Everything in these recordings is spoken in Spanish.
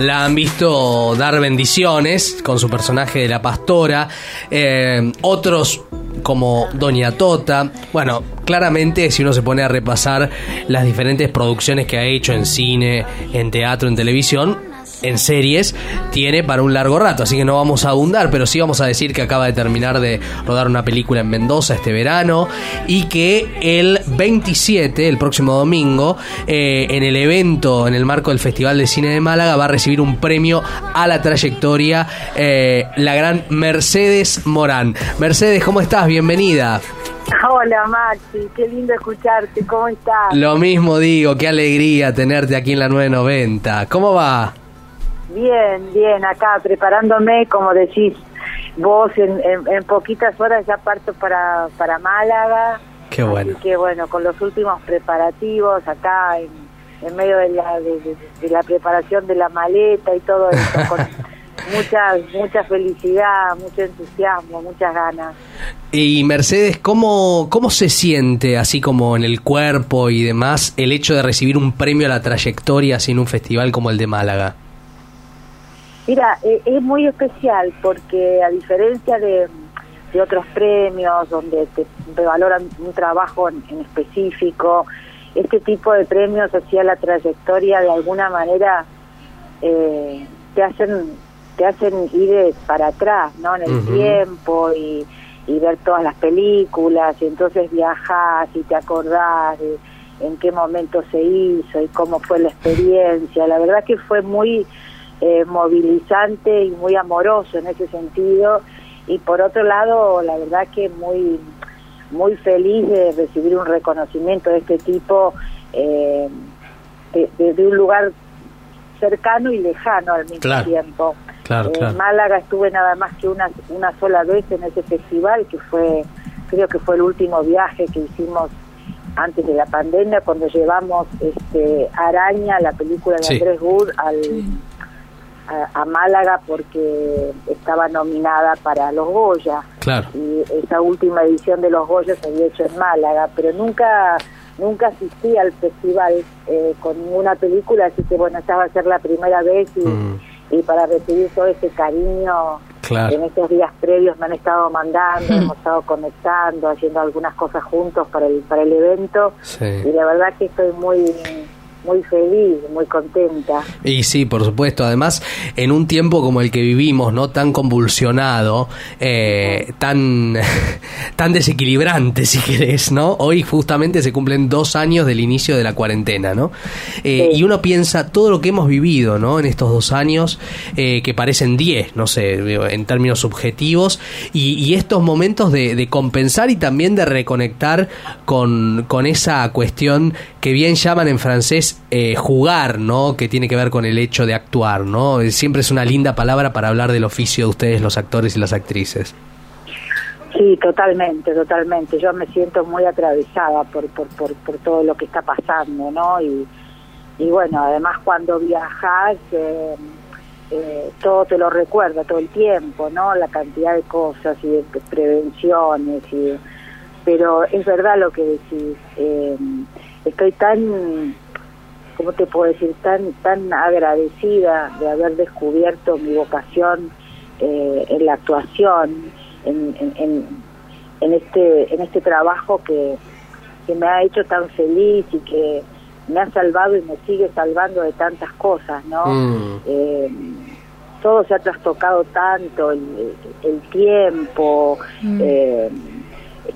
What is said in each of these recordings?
la han visto dar bendiciones con su personaje de la pastora, eh, otros como Doña Tota. Bueno, claramente si uno se pone a repasar las diferentes producciones que ha hecho en cine, en teatro, en televisión, en series tiene para un largo rato, así que no vamos a abundar, pero sí vamos a decir que acaba de terminar de rodar una película en Mendoza este verano y que el 27, el próximo domingo, eh, en el evento, en el marco del Festival de Cine de Málaga, va a recibir un premio a la trayectoria eh, la gran Mercedes Morán. Mercedes, ¿cómo estás? Bienvenida. Hola Maxi, qué lindo escucharte, ¿cómo estás? Lo mismo digo, qué alegría tenerte aquí en la 990. ¿Cómo va? Bien, bien, acá preparándome, como decís vos, en, en, poquitas horas ya parto para, para Málaga. Qué bueno. Así que bueno, con los últimos preparativos acá en, en medio de la, de, la preparación de la maleta y todo eso, con mucha, mucha felicidad, mucho entusiasmo, muchas ganas. Y Mercedes, ¿cómo, ¿cómo se siente, así como en el cuerpo y demás, el hecho de recibir un premio a la trayectoria en un festival como el de Málaga? Mira, eh, es muy especial porque a diferencia de, otros premios donde te, valoran un trabajo en, específico, este tipo de premios hacia la trayectoria de alguna manera eh, te hacen te hacen ir para atrás, ¿no? En el tiempo y, ver todas las películas y entonces viajas y te acordás de en qué momento se hizo y cómo fue la experiencia. La verdad que fue muy eh, movilizante y muy amoroso en ese sentido. Y por otro lado la verdad que muy muy feliz de recibir un reconocimiento de este tipo eh, de, un lugar cercano y lejano al mismo tiempo. en Málaga estuve nada más que una, una sola vez en ese festival, que fue, creo que fue el último viaje que hicimos antes de la pandemia, cuando llevamos este, Araña, la película de Andrés Wood, al, a, Málaga porque estaba nominada para los Goya. Y esa última edición de los Goya se había hecho en Málaga, pero nunca nunca asistí al festival eh, con ninguna película, así que bueno, esta va a ser la primera vez y, mm. y para recibir todo ese cariño en estos días previos me han estado mandando, hemos estado conectando, haciendo algunas cosas juntos para el, para el evento y la verdad que estoy muy muy feliz, muy contenta. Y sí, por supuesto. Además, en un tiempo como el que vivimos, no tan convulsionado, eh, tan tan desequilibrante, si querés, ¿no? Hoy justamente se cumplen dos años del inicio de la cuarentena, ¿no? Eh, y uno piensa todo lo que hemos vivido, ¿no? En estos dos años eh, que parecen diez, no sé, en términos subjetivos, y, estos momentos de, de, compensar y también de reconectar con, con esa cuestión que bien llaman en francés eh, jugar, ¿no? Que tiene que ver con el hecho de actuar, ¿no? Siempre es una linda palabra para hablar del oficio de ustedes, los actores y las actrices. Sí, totalmente, totalmente. Yo me siento muy atravesada por, por, por, todo lo que está pasando, ¿no? Y, bueno, además cuando viajas, eh, eh, todo te lo recuerda todo el tiempo, ¿no? La cantidad de cosas y de prevenciones, y, pero es verdad lo que decís. Estoy tan ¿cómo te puedo decir? Tan, tan agradecida de haber descubierto mi vocación eh, en la actuación, en, en, en, este, en este trabajo que, que me ha hecho tan feliz y que me ha salvado y me sigue salvando de tantas cosas, ¿no? Mm. Eh, todo se ha trastocado tanto, el, el tiempo, mm. eh,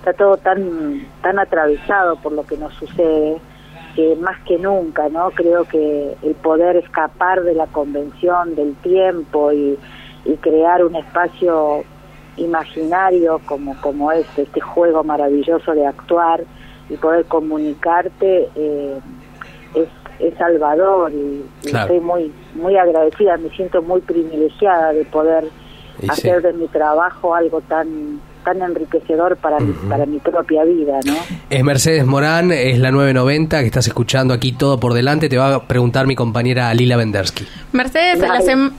está todo tan, tan atravesado por lo que nos sucede que más que nunca, ¿no? Creo que el poder escapar de la convención del tiempo y, crear un espacio imaginario como, como este, este juego maravilloso de actuar y poder comunicarte eh, es, es salvador y, estoy muy muy agradecida, me siento muy privilegiada de poder hacer de mi trabajo algo tan tan enriquecedor para, mi, para mi propia vida, ¿no? Es Mercedes Morán, es la 990, que estás escuchando aquí todo por delante. Te va a preguntar mi compañera Lila Vendersky. Mercedes,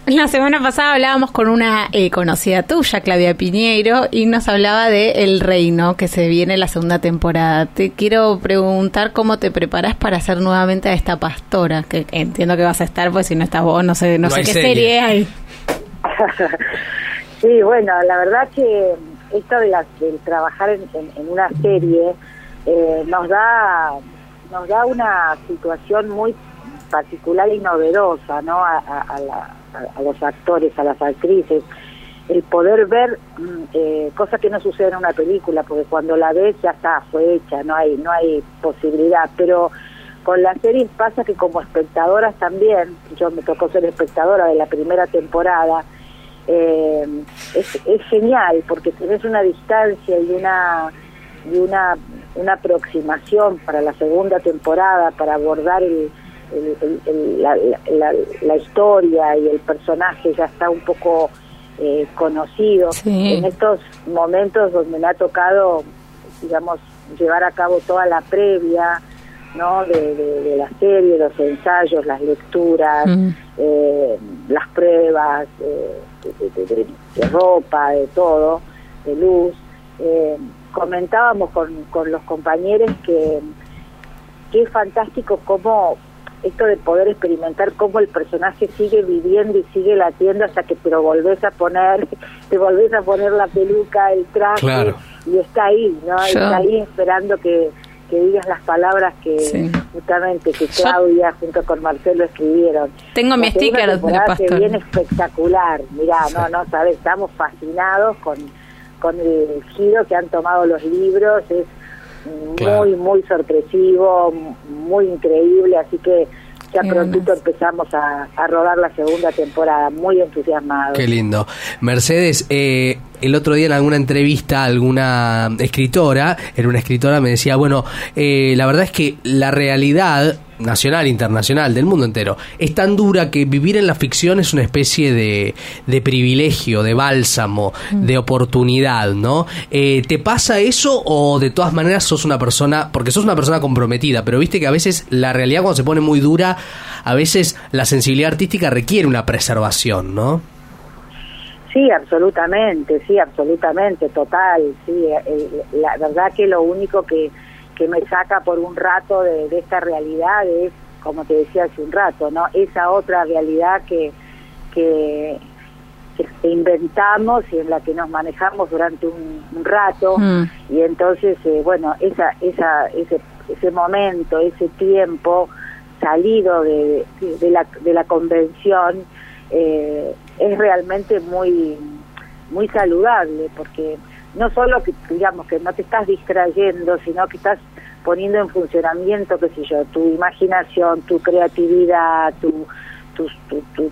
la, semana pasada hablábamos con una eh, conocida tuya, Claudia Piñeiro, y nos hablaba de El Reino, que se viene la segunda temporada. Te quiero preguntar cómo te preparas para hacer nuevamente a esta pastora, que entiendo que vas a estar, pues si no estás vos, no sé, no, sé qué serie, hay. sí, bueno, la verdad que esto de, la, trabajar en, una serie eh, nos da nos da una situación muy particular y novedosa ¿no? a, a, los actores, a las actrices, el poder ver mm, eh, cosas que no suceden en una película, porque cuando la ves ya está, fue hecha, no hay, no hay posibilidad, pero con la serie pasa que como espectadoras también, yo me tocó ser espectadora de la primera temporada, eh, es, es, genial porque tenés una distancia y una y una una aproximación para la segunda temporada para abordar el, la, historia y el personaje ya está un poco eh, conocido en estos momentos donde me ha tocado digamos llevar a cabo toda la previa ¿no? De, la serie, los ensayos, las lecturas, mm. eh, las pruebas eh, de, ropa, de todo, de luz. Eh, comentábamos con, con los compañeros que, que es fantástico cómo esto de poder experimentar cómo el personaje sigue viviendo y sigue latiendo hasta que te lo volvés a poner, te volvés a poner la peluca, el traje y está ahí, ¿no? Está ahí esperando que, que digas las palabras que justamente que Claudia junto con Marcelo escribieron. Tengo mi sticker de pastor. viene espectacular. Mirá, no, no, sabes, estamos fascinados con, con el giro que han tomado los libros. Es muy, muy sorpresivo, muy increíble, así que ya prontito empezamos a, rodar la segunda temporada, muy entusiasmado. Qué lindo. Mercedes, eh, el otro día en alguna entrevista alguna escritora, era una escritora, me decía, bueno, eh, la verdad es que la realidad nacional, internacional, del mundo entero, es tan dura que vivir en la ficción es una especie de, de privilegio, de bálsamo, mm. de oportunidad, ¿no? Eh, ¿Te pasa eso o de todas maneras sos una persona, porque sos una persona comprometida, pero viste que a veces la realidad cuando se pone muy dura, a veces la sensibilidad artística requiere una preservación, ¿no? Sí, absolutamente, sí, absolutamente, total, sí. Eh, eh, la verdad que lo único que, que me saca por un rato de, esta realidad es, como te decía hace un rato, ¿no? Esa otra realidad que, que, inventamos y en la que nos manejamos durante un, rato mm. y entonces, eh, bueno, esa, esa, ese, ese momento, ese tiempo salido de, de, la, de la convención, eh, es realmente muy muy saludable porque no solo que digamos que no te estás distrayendo sino que estás poniendo en funcionamiento qué sé yo tu imaginación tu creatividad tu, tus,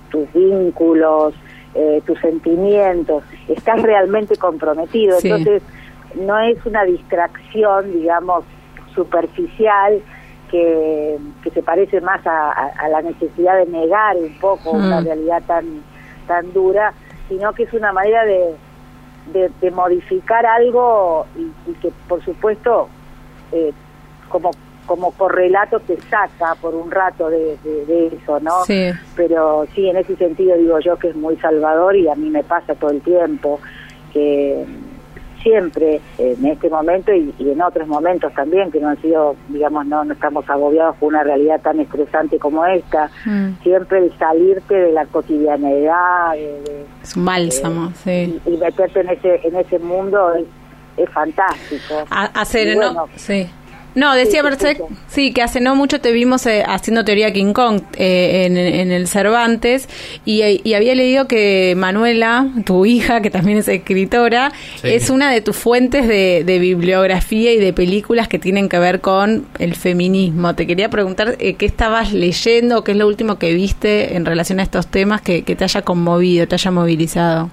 tus vínculos eh, tus sentimientos. Estás realmente comprometido. Entonces no es una distracción digamos superficial que, que se parece más a, la necesidad de negar un poco una mm. realidad tan tan dura, sino que es una manera de, de, modificar algo y, que por supuesto eh, como como correlato te saca por un rato de, de, eso, ¿no? Pero sí, en ese sentido digo yo que es muy salvador y a mí me pasa todo el tiempo que siempre en este momento y, en otros momentos también que no han sido, digamos, no, no estamos agobiados por una realidad tan estresante como esta, mm. siempre el salirte de la cotidianeidad, es un bálsamo, sí. Y, meterte en ese en ese mundo es, es fantástico. hacer, ¿no? Sí. No, decía Mercedes, sí, que hace no mucho te vimos eh, haciendo teoría King Kong eh, en, el Cervantes y, había leído que Manuela, tu hija, que también es escritora, es una de tus fuentes de, bibliografía y de películas que tienen que ver con el feminismo. Te quería preguntar eh, qué estabas leyendo, qué es lo último que viste en relación a estos temas que, que te haya conmovido, te haya movilizado.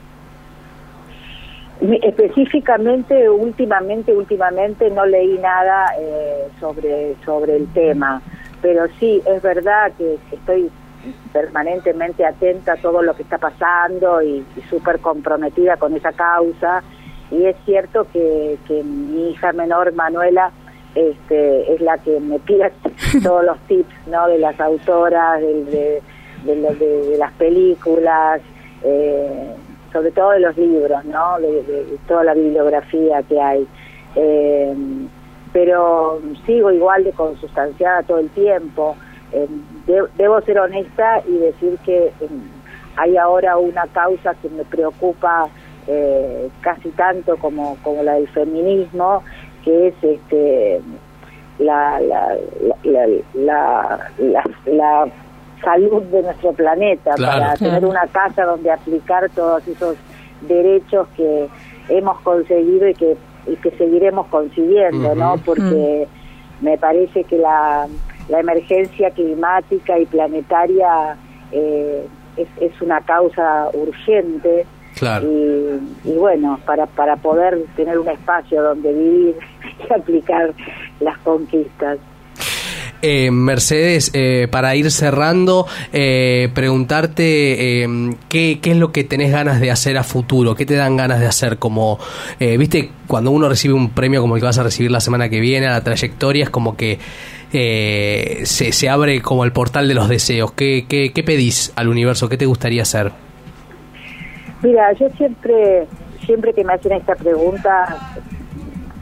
Específicamente, últimamente, últimamente no leí nada eh, sobre, sobre el tema, pero sí, es verdad que estoy permanentemente atenta a todo lo que está pasando y, súper comprometida con esa causa y es cierto que, que mi hija menor, Manuela, este, es la que me pide todos los tips ¿no? de las autoras, de, de, las películas, eh, sobre todo de los libros, ¿no? de, toda la bibliografía que hay. Eh, pero sigo igual de consustanciada todo el tiempo. Eh, debo ser honesta y decir que hay ahora una causa que me preocupa casi tanto como, como la del feminismo, que es este la, la, la, la, salud de nuestro planeta, para tener una casa donde aplicar todos esos derechos que hemos conseguido y que, y que seguiremos consiguiendo, ¿no? Porque me parece que la, la emergencia climática y planetaria eh, es, es una causa urgente. Y, bueno, para, para poder tener un espacio donde vivir y aplicar las conquistas. Eh, Mercedes, eh, para ir cerrando, eh, preguntarte eh, ¿qué, qué es lo que tenés ganas de hacer a futuro, qué te dan ganas de hacer, como, viste, cuando uno recibe un premio como el que vas a recibir la semana que viene, a la trayectoria, es como que se, se abre como el portal de los deseos, ¿Qué, qué, qué pedís al universo, qué te gustaría hacer? Mira, yo siempre, siempre que me hacen esta pregunta,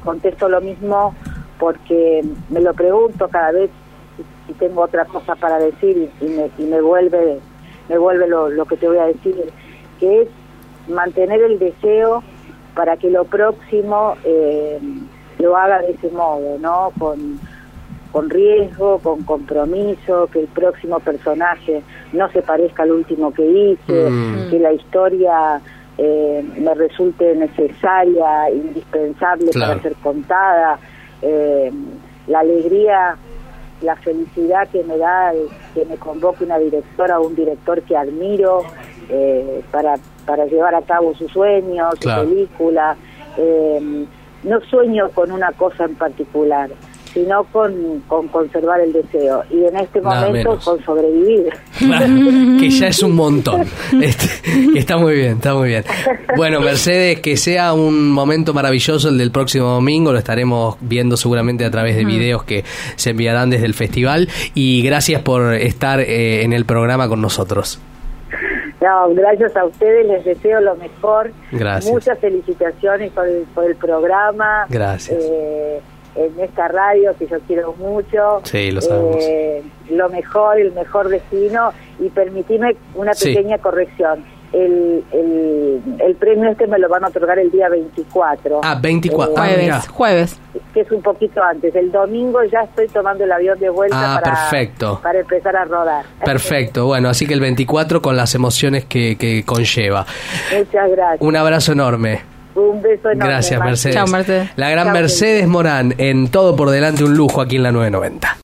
contesto lo mismo porque me lo pregunto cada vez si tengo otra cosa para decir y, me, y me vuelve, me vuelve lo, lo que te voy a decir, que es mantener el deseo para que lo próximo eh, lo haga de ese modo, ¿no? Con, con riesgo, con compromiso, que el próximo personaje no se parezca al último que hice, mm. que la historia eh, me resulte necesaria, indispensable para ser contada, eh, la alegría, la felicidad que me da que me convoque una directora o un director que admiro eh, para, para llevar a cabo sus sueños, su película. no sueño con una cosa en particular sino con, con conservar el deseo. Y en este momento con sobrevivir. que ya es un montón. Este, está muy bien, está muy bien. Bueno, Mercedes, que sea un momento maravilloso el del próximo domingo, lo estaremos viendo seguramente a través de videos que se enviarán desde el festival. Y gracias por estar eh, en el programa con nosotros. No, gracias a ustedes, les deseo lo mejor. Gracias. Muchas felicitaciones por el, por el programa. Gracias. Eh, en esta radio que yo quiero mucho. Sí, lo sabemos. Eh, lo mejor, el mejor destino. Y permitime una pequeña corrección. El, el, el, premio este me lo van a otorgar el día 24. Ah, 24. Ah, jueves, jueves. Que es un poquito antes. El domingo ya estoy tomando el avión de vuelta ah, para, perfecto. para empezar a rodar. Perfecto. Bueno, así que el 24 con las emociones que, que conlleva. Muchas gracias. Un abrazo enorme. Un beso enorme. Gracias, Mercedes. La gran Mercedes Morán en Todo por Delante, un lujo aquí en la 990.